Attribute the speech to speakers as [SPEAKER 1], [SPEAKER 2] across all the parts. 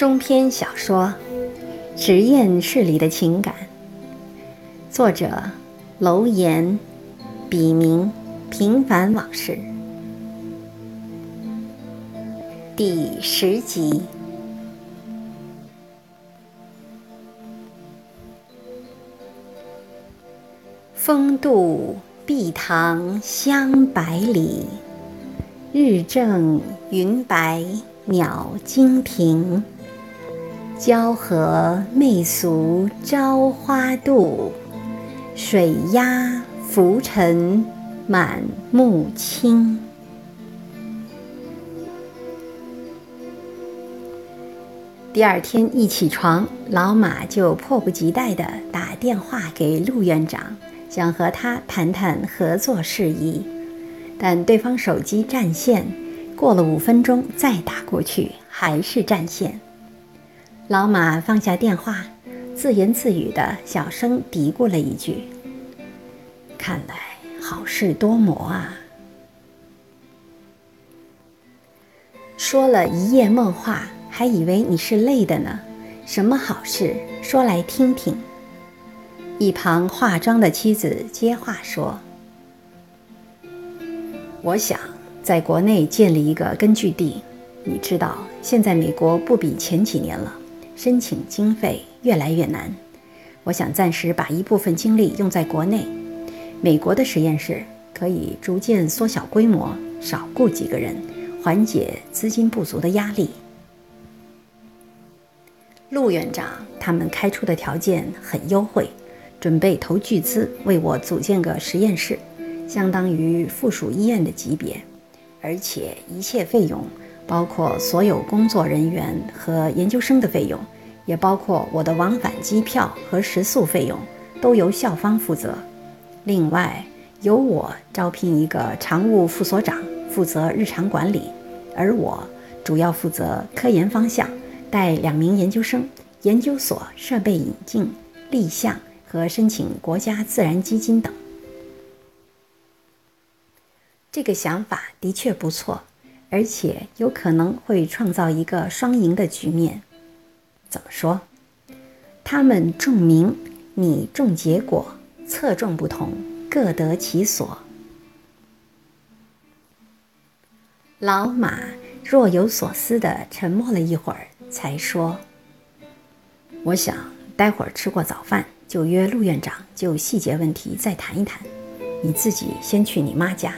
[SPEAKER 1] 中篇小说《实验室里的情感》，作者楼岩，笔名平凡往事，第十集。风度碧塘香百里，日正云白鸟惊停。交河媚俗朝花渡，水鸭浮沉满目青。第二天一起床，老马就迫不及待地打电话给陆院长，想和他谈谈合作事宜，但对方手机占线，过了五分钟再打过去还是占线。老马放下电话，自言自语的小声嘀咕了一句：“看来好事多磨啊。”说了一夜梦话，还以为你是累的呢。什么好事？说来听听。一旁化妆的妻子接话说：“我想在国内建立一个根据地。你知道，现在美国不比前几年了。”申请经费越来越难，我想暂时把一部分精力用在国内。美国的实验室可以逐渐缩小规模，少雇几个人，缓解资金不足的压力。陆院长他们开出的条件很优惠，准备投巨资为我组建个实验室，相当于附属医院的级别，而且一切费用。包括所有工作人员和研究生的费用，也包括我的往返机票和食宿费用，都由校方负责。另外，由我招聘一个常务副所长，负责日常管理，而我主要负责科研方向，带两名研究生，研究所设备引进、立项和申请国家自然基金等。这个想法的确不错。而且有可能会创造一个双赢的局面。怎么说？他们重名，你重结果，侧重不同，各得其所。老马若有所思地沉默了一会儿，才说：“我想待会儿吃过早饭，就约陆院长就细节问题再谈一谈。你自己先去你妈家。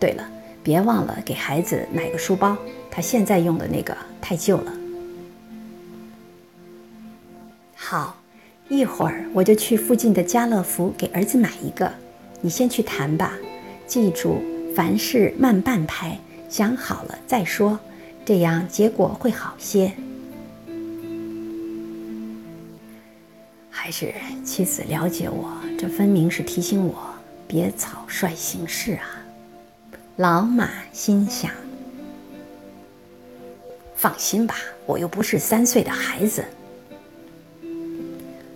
[SPEAKER 1] 对了。”别忘了给孩子买个书包，他现在用的那个太旧了。好，一会儿我就去附近的家乐福给儿子买一个。你先去谈吧，记住凡事慢半拍，想好了再说，这样结果会好些。还是妻子了解我，这分明是提醒我别草率行事啊。老马心想：“放心吧，我又不是三岁的孩子。”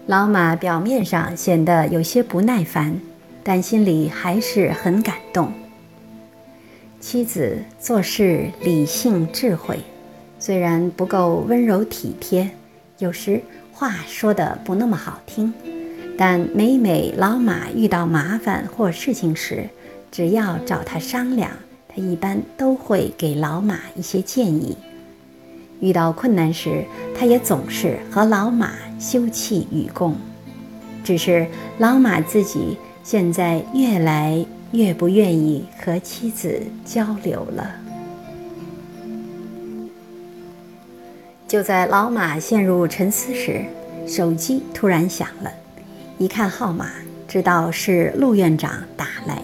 [SPEAKER 1] 老马表面上显得有些不耐烦，但心里还是很感动。妻子做事理性智慧，虽然不够温柔体贴，有时话说的不那么好听，但每每老马遇到麻烦或事情时，只要找他商量，他一般都会给老马一些建议。遇到困难时，他也总是和老马休戚与共。只是老马自己现在越来越不愿意和妻子交流了。就在老马陷入沉思时，手机突然响了，一看号码，知道是陆院长打来。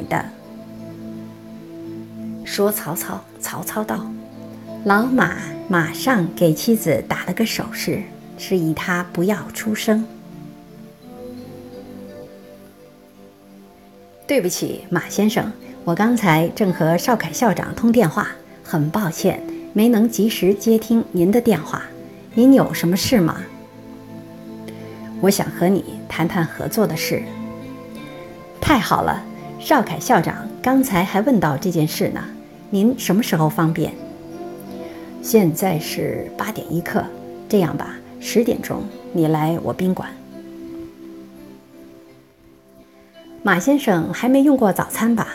[SPEAKER 1] 说曹操，曹操到。老马马上给妻子打了个手势，示意他不要出声。对不起，马先生，我刚才正和邵凯校长通电话，很抱歉没能及时接听您的电话。您有什么事吗？我想和你谈谈合作的事。太好了，邵凯校长刚才还问到这件事呢。您什么时候方便？现在是八点一刻，这样吧，十点钟你来我宾馆。马先生还没用过早餐吧？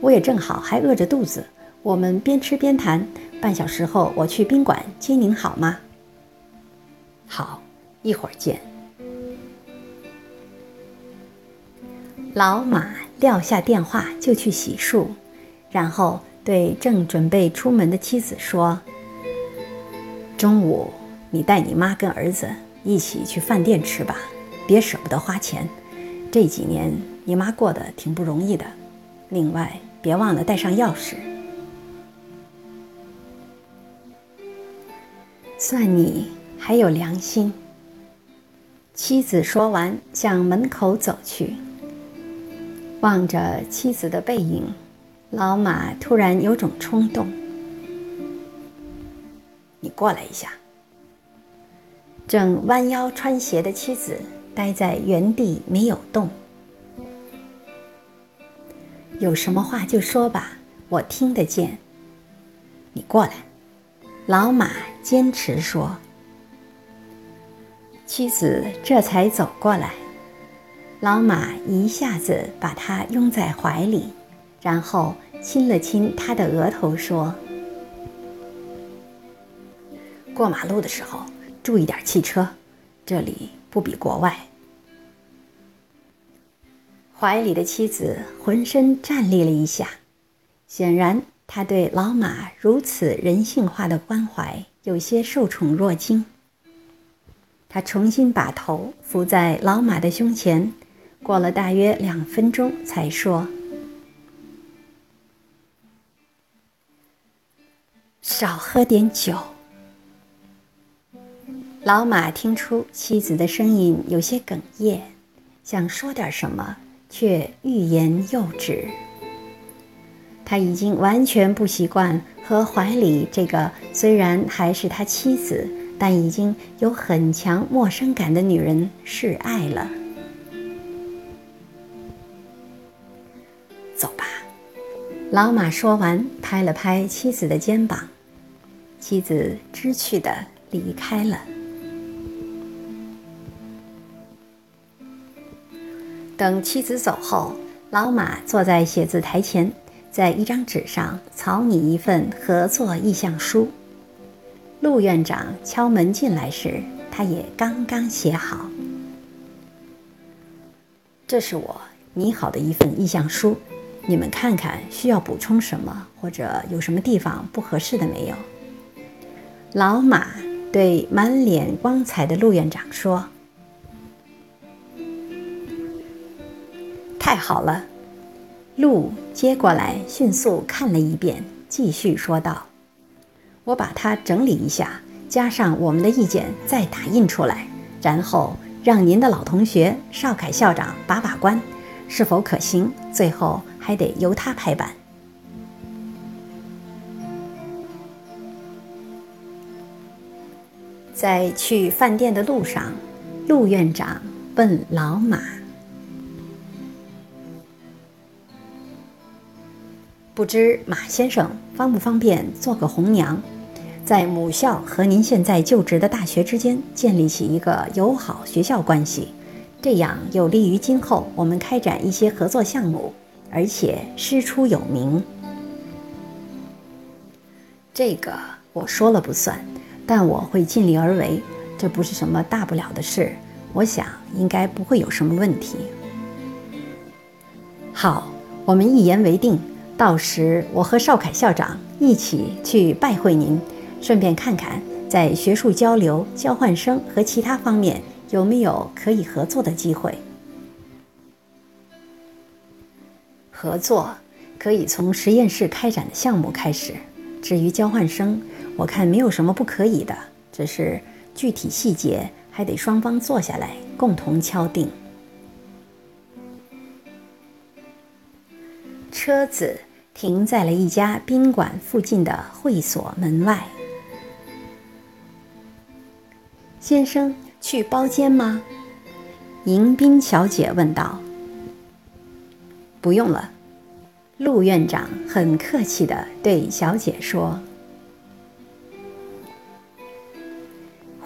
[SPEAKER 1] 我也正好还饿着肚子。我们边吃边谈，半小时后我去宾馆接您，好吗？好，一会儿见。老马撂下电话就去洗漱，然后对正准备出门的妻子说：“中午你带你妈跟儿子一起去饭店吃吧，别舍不得花钱。这几年……”你妈过得挺不容易的，另外别忘了带上钥匙。算你还有良心。妻子说完，向门口走去。望着妻子的背影，老马突然有种冲动：“你过来一下。”正弯腰穿鞋的妻子待在原地没有动。有什么话就说吧，我听得见。你过来，老马坚持说。妻子这才走过来，老马一下子把她拥在怀里，然后亲了亲他的额头，说：“过马路的时候注意点汽车，这里不比国外。”怀里的妻子浑身颤栗了一下，显然他对老马如此人性化的关怀有些受宠若惊。他重新把头伏在老马的胸前，过了大约两分钟，才说：“少喝点酒。”老马听出妻子的声音有些哽咽，想说点什么。却欲言又止。他已经完全不习惯和怀里这个虽然还是他妻子，但已经有很强陌生感的女人示爱了。走吧，老马说完，拍了拍妻子的肩膀，妻子知趣的离开了。等妻子走后，老马坐在写字台前，在一张纸上草拟一份合作意向书。陆院长敲门进来时，他也刚刚写好。这是我拟好的一份意向书，你们看看需要补充什么，或者有什么地方不合适的没有？老马对满脸光彩的陆院长说。太好了，陆接过来，迅速看了一遍，继续说道：“我把它整理一下，加上我们的意见，再打印出来，然后让您的老同学邵凯校长把把关，是否可行？最后还得由他拍板。”在去饭店的路上，陆院长问老马。不知马先生方不方便做个红娘，在母校和您现在就职的大学之间建立起一个友好学校关系，这样有利于今后我们开展一些合作项目，而且师出有名。这个我说了不算，但我会尽力而为，这不是什么大不了的事，我想应该不会有什么问题。好，我们一言为定。到时我和邵凯校长一起去拜会您，顺便看看在学术交流、交换生和其他方面有没有可以合作的机会。合作可以从实验室开展的项目开始。至于交换生，我看没有什么不可以的，只是具体细节还得双方坐下来共同敲定。车子停在了一家宾馆附近的会所门外。先生去包间吗？迎宾小姐问道。不用了，陆院长很客气地对小姐说。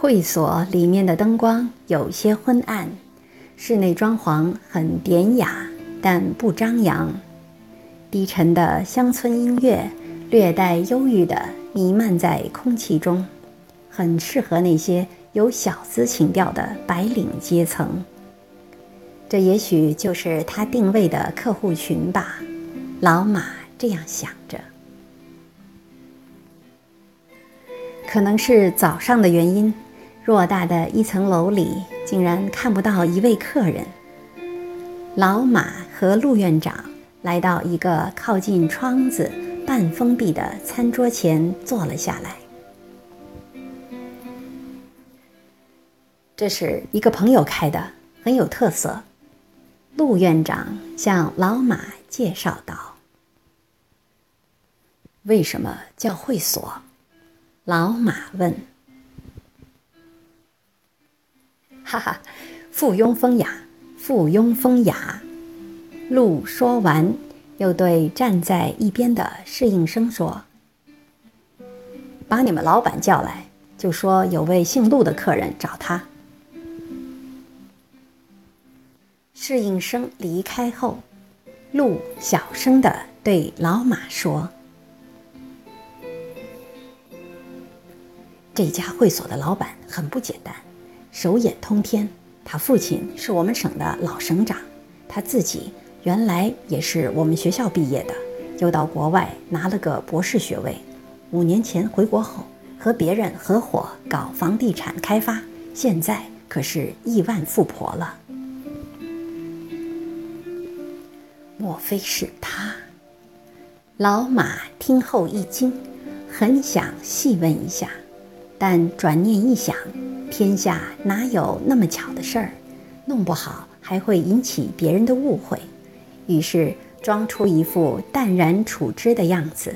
[SPEAKER 1] 会所里面的灯光有些昏暗，室内装潢很典雅，但不张扬。低沉的乡村音乐，略带忧郁的弥漫在空气中，很适合那些有小资情调的白领阶层。这也许就是他定位的客户群吧。老马这样想着。可能是早上的原因，偌大的一层楼里竟然看不到一位客人。老马和陆院长来到一个靠近窗子、半封闭的餐桌前坐了下来。这是一个朋友开的，很有特色。陆院长向老马介绍道：“为什么叫会所？”老马问：“哈哈，附庸风雅，附庸风雅。”陆说完，又对站在一边的侍应生说：“把你们老板叫来，就说有位姓陆的客人找他。”侍应生离开后，陆小声的对老马说。这家会所的老板很不简单，手眼通天。他父亲是我们省的老省长，他自己原来也是我们学校毕业的，又到国外拿了个博士学位。五年前回国后，和别人合伙搞房地产开发，现在可是亿万富婆了。莫非是他？老马听后一惊，很想细问一下。但转念一想，天下哪有那么巧的事儿？弄不好还会引起别人的误会。于是装出一副淡然处之的样子。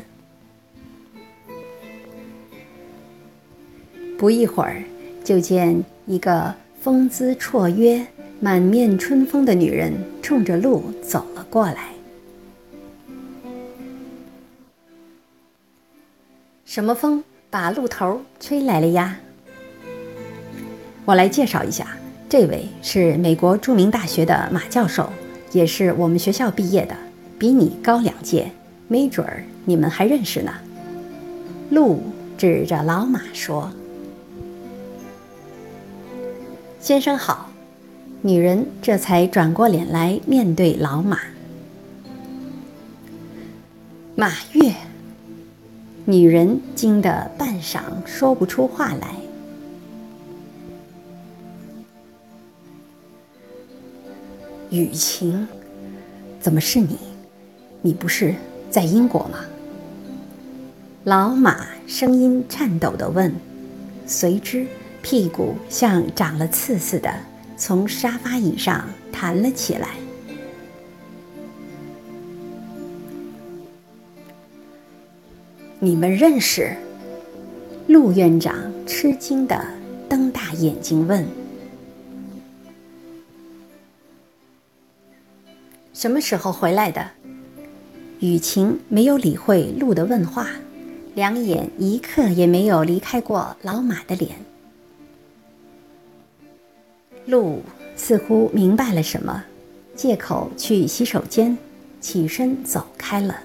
[SPEAKER 1] 不一会儿，就见一个风姿绰约、满面春风的女人冲着路走了过来。什么风？把鹿头吹来了呀！我来介绍一下，这位是美国著名大学的马教授，也是我们学校毕业的，比你高两届，没准儿你们还认识呢。鹿指着老马说：“先生好。”女人这才转过脸来面对老马。马月。女人惊得半晌说不出话来。雨晴，怎么是你？你不是在英国吗？老马声音颤抖地问，随之屁股像长了刺似的从沙发椅上弹了起来。你们认识？陆院长吃惊的瞪大眼睛问：“什么时候回来的？”雨晴没有理会陆的问话，两眼一刻也没有离开过老马的脸。陆似乎明白了什么，借口去洗手间，起身走开了。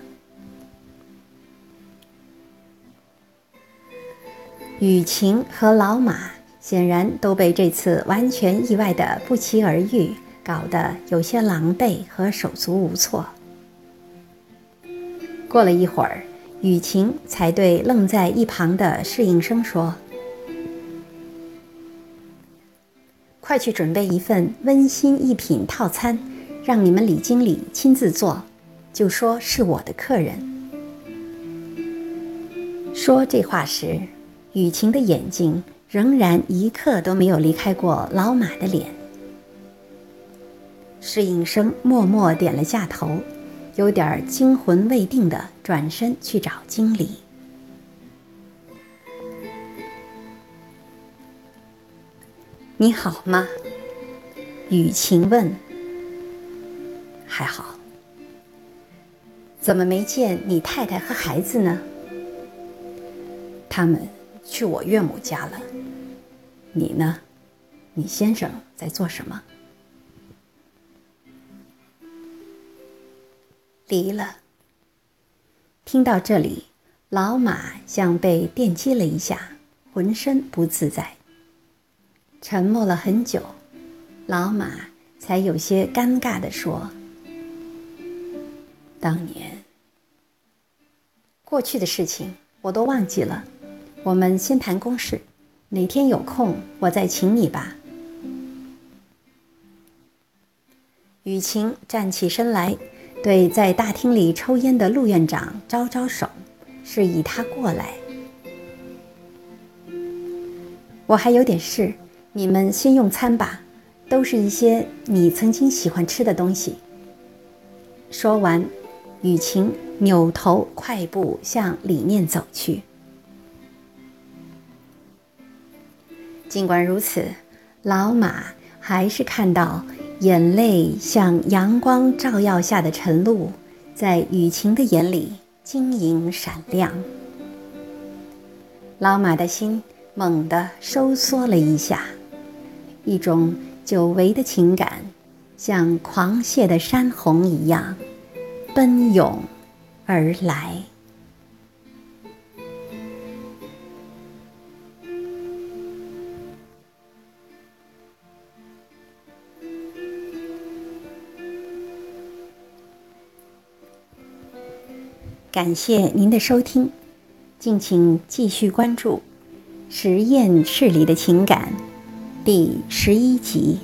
[SPEAKER 1] 雨晴和老马显然都被这次完全意外的不期而遇搞得有些狼狈和手足无措。过了一会儿，雨晴才对愣在一旁的侍应生说：“快去准备一份温馨一品套餐，让你们李经理亲自做，就说是我的客人。”说这话时。雨晴的眼睛仍然一刻都没有离开过老马的脸。侍应生默默点了下头，有点惊魂未定的转身去找经理。你好吗？雨晴问。还好。怎么没见你太太和孩子呢？他们。去我岳母家了，你呢？你先生在做什么？离了。听到这里，老马像被电击了一下，浑身不自在。沉默了很久，老马才有些尴尬地说：“当年过去的事情我都忘记了，我们先谈公事。哪天有空，我再请你吧。”雨晴站起身来，对在大厅里抽烟的陆院长招招手，示意他过来。我还有点事。你们先用餐吧，都是一些你曾经喜欢吃的东西。说完，雨晴扭头快步向里面走去。尽管如此，老马还是看到眼泪像阳光照耀下的晨露，在雨晴的眼里晶莹闪亮。老马的心猛地收缩了一下。一种久违的情感，像狂泻的山洪一样奔涌而来。感谢您的收听，敬请继续关注《实验室里的情感》。第十一集。